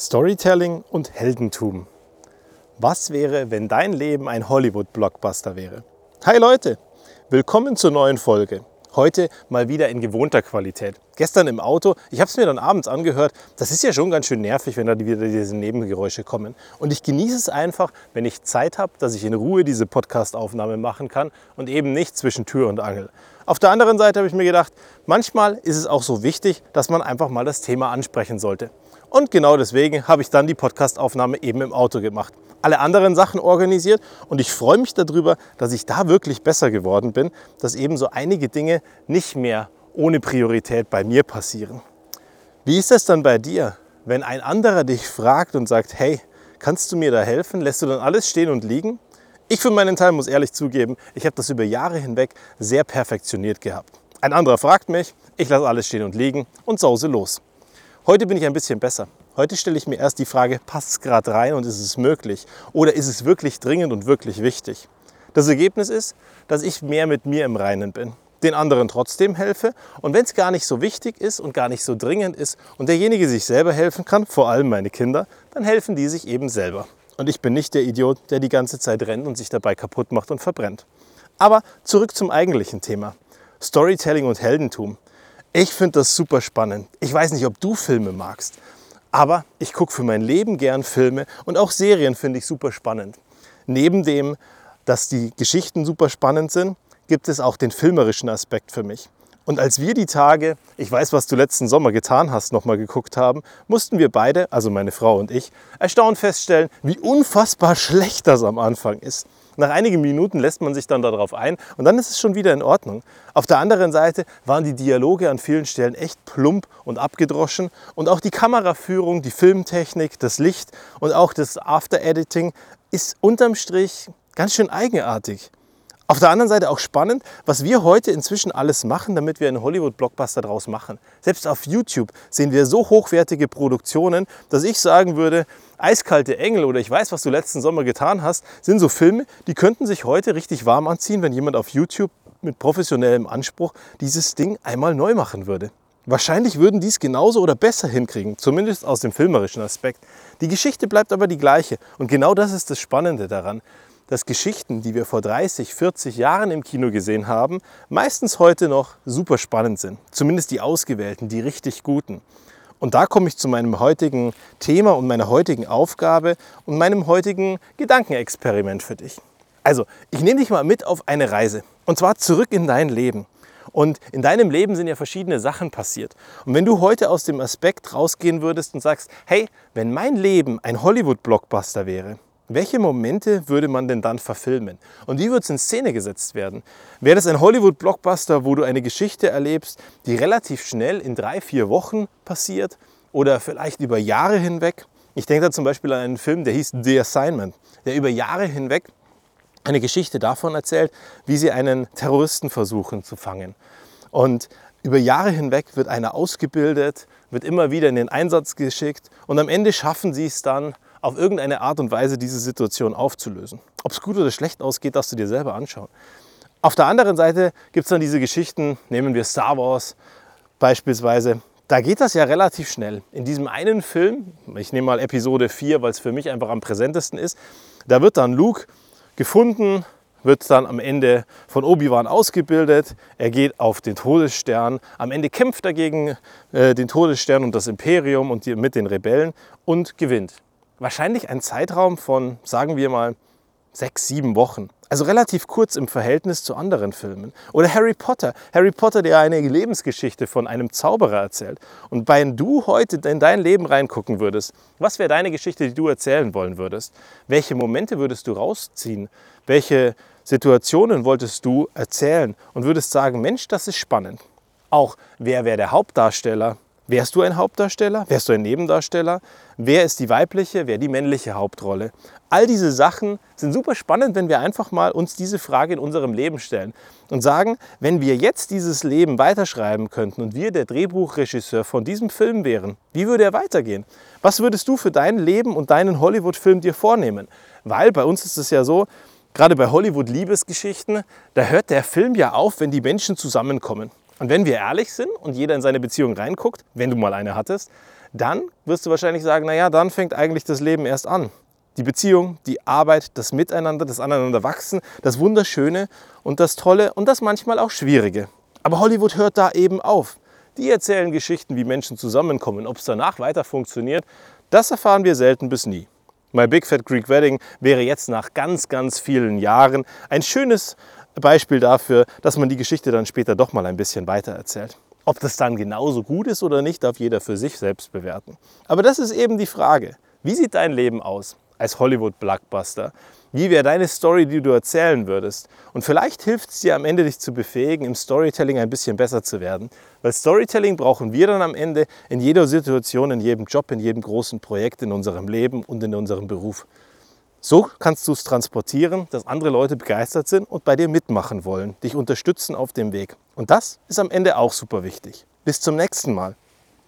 Storytelling und Heldentum. Was wäre, wenn dein Leben ein Hollywood-Blockbuster wäre? Hi Leute, willkommen zur neuen Folge. Heute mal wieder in gewohnter Qualität. Gestern im Auto, ich habe es mir dann abends angehört, das ist ja schon ganz schön nervig, wenn da wieder diese Nebengeräusche kommen. Und ich genieße es einfach, wenn ich Zeit habe, dass ich in Ruhe diese Podcast-Aufnahme machen kann und eben nicht zwischen Tür und Angel. Auf der anderen Seite habe ich mir gedacht, manchmal ist es auch so wichtig, dass man einfach mal das Thema ansprechen sollte. Und genau deswegen habe ich dann die Podcastaufnahme eben im Auto gemacht alle anderen Sachen organisiert und ich freue mich darüber, dass ich da wirklich besser geworden bin, dass eben so einige Dinge nicht mehr ohne Priorität bei mir passieren. Wie ist das dann bei dir, wenn ein anderer dich fragt und sagt, hey, kannst du mir da helfen? Lässt du dann alles stehen und liegen? Ich für meinen Teil muss ehrlich zugeben, ich habe das über Jahre hinweg sehr perfektioniert gehabt. Ein anderer fragt mich, ich lasse alles stehen und liegen und sause los. Heute bin ich ein bisschen besser. Heute stelle ich mir erst die Frage, passt es gerade rein und ist es möglich? Oder ist es wirklich dringend und wirklich wichtig? Das Ergebnis ist, dass ich mehr mit mir im Reinen bin, den anderen trotzdem helfe und wenn es gar nicht so wichtig ist und gar nicht so dringend ist und derjenige sich selber helfen kann, vor allem meine Kinder, dann helfen die sich eben selber. Und ich bin nicht der Idiot, der die ganze Zeit rennt und sich dabei kaputt macht und verbrennt. Aber zurück zum eigentlichen Thema. Storytelling und Heldentum. Ich finde das super spannend. Ich weiß nicht, ob du Filme magst. Aber ich gucke für mein Leben gern Filme und auch Serien finde ich super spannend. Neben dem, dass die Geschichten super spannend sind, gibt es auch den filmerischen Aspekt für mich. Und als wir die Tage, ich weiß, was du letzten Sommer getan hast, nochmal geguckt haben, mussten wir beide, also meine Frau und ich, erstaunt feststellen, wie unfassbar schlecht das am Anfang ist. Nach einigen Minuten lässt man sich dann darauf ein und dann ist es schon wieder in Ordnung. Auf der anderen Seite waren die Dialoge an vielen Stellen echt plump und abgedroschen und auch die Kameraführung, die Filmtechnik, das Licht und auch das After-Editing ist unterm Strich ganz schön eigenartig. Auf der anderen Seite auch spannend, was wir heute inzwischen alles machen, damit wir einen Hollywood-Blockbuster daraus machen. Selbst auf YouTube sehen wir so hochwertige Produktionen, dass ich sagen würde, Eiskalte Engel oder ich weiß, was du letzten Sommer getan hast, sind so Filme, die könnten sich heute richtig warm anziehen, wenn jemand auf YouTube mit professionellem Anspruch dieses Ding einmal neu machen würde. Wahrscheinlich würden die es genauso oder besser hinkriegen, zumindest aus dem filmerischen Aspekt. Die Geschichte bleibt aber die gleiche und genau das ist das Spannende daran dass Geschichten, die wir vor 30, 40 Jahren im Kino gesehen haben, meistens heute noch super spannend sind. Zumindest die ausgewählten, die richtig guten. Und da komme ich zu meinem heutigen Thema und meiner heutigen Aufgabe und meinem heutigen Gedankenexperiment für dich. Also, ich nehme dich mal mit auf eine Reise. Und zwar zurück in dein Leben. Und in deinem Leben sind ja verschiedene Sachen passiert. Und wenn du heute aus dem Aspekt rausgehen würdest und sagst, hey, wenn mein Leben ein Hollywood-Blockbuster wäre, welche Momente würde man denn dann verfilmen? Und wie wird es in Szene gesetzt werden? Wäre das ein Hollywood-Blockbuster, wo du eine Geschichte erlebst, die relativ schnell in drei, vier Wochen passiert oder vielleicht über Jahre hinweg? Ich denke da zum Beispiel an einen Film, der hieß The Assignment, der über Jahre hinweg eine Geschichte davon erzählt, wie sie einen Terroristen versuchen zu fangen. Und über Jahre hinweg wird einer ausgebildet, wird immer wieder in den Einsatz geschickt und am Ende schaffen sie es dann, auf irgendeine Art und Weise diese Situation aufzulösen. Ob es gut oder schlecht ausgeht, darfst du dir selber anschauen. Auf der anderen Seite gibt es dann diese Geschichten, nehmen wir Star Wars beispielsweise. Da geht das ja relativ schnell. In diesem einen Film, ich nehme mal Episode 4, weil es für mich einfach am präsentesten ist, da wird dann Luke gefunden, wird dann am Ende von Obi-Wan ausgebildet. Er geht auf den Todesstern. Am Ende kämpft er gegen äh, den Todesstern und das Imperium und die, mit den Rebellen und gewinnt wahrscheinlich ein Zeitraum von, sagen wir mal, sechs, sieben Wochen. Also relativ kurz im Verhältnis zu anderen Filmen. Oder Harry Potter. Harry Potter, der eine Lebensgeschichte von einem Zauberer erzählt. Und wenn du heute in dein Leben reingucken würdest, was wäre deine Geschichte, die du erzählen wollen würdest? Welche Momente würdest du rausziehen? Welche Situationen wolltest du erzählen? Und würdest sagen, Mensch, das ist spannend. Auch, wer wäre der Hauptdarsteller? Wärst du ein Hauptdarsteller? Wärst du ein Nebendarsteller? Wer ist die weibliche, wer die männliche Hauptrolle? All diese Sachen sind super spannend, wenn wir einfach mal uns diese Frage in unserem Leben stellen und sagen, wenn wir jetzt dieses Leben weiterschreiben könnten und wir der Drehbuchregisseur von diesem Film wären, wie würde er weitergehen? Was würdest du für dein Leben und deinen Hollywood-Film dir vornehmen? Weil bei uns ist es ja so, gerade bei Hollywood-Liebesgeschichten, da hört der Film ja auf, wenn die Menschen zusammenkommen. Und wenn wir ehrlich sind und jeder in seine Beziehung reinguckt, wenn du mal eine hattest, dann wirst du wahrscheinlich sagen, naja, dann fängt eigentlich das Leben erst an. Die Beziehung, die Arbeit, das Miteinander, das Aneinanderwachsen, das Wunderschöne und das Tolle und das manchmal auch Schwierige. Aber Hollywood hört da eben auf. Die erzählen Geschichten, wie Menschen zusammenkommen. Ob es danach weiter funktioniert, das erfahren wir selten bis nie. My Big Fat Greek Wedding wäre jetzt nach ganz, ganz vielen Jahren ein schönes Beispiel dafür, dass man die Geschichte dann später doch mal ein bisschen weiter erzählt. Ob das dann genauso gut ist oder nicht, darf jeder für sich selbst bewerten. Aber das ist eben die Frage. Wie sieht dein Leben aus als Hollywood-Blockbuster? Wie wäre deine Story, die du erzählen würdest? Und vielleicht hilft es dir am Ende, dich zu befähigen, im Storytelling ein bisschen besser zu werden. Weil Storytelling brauchen wir dann am Ende in jeder Situation, in jedem Job, in jedem großen Projekt in unserem Leben und in unserem Beruf. So kannst du es transportieren, dass andere Leute begeistert sind und bei dir mitmachen wollen, dich unterstützen auf dem Weg. Und das ist am Ende auch super wichtig. Bis zum nächsten Mal.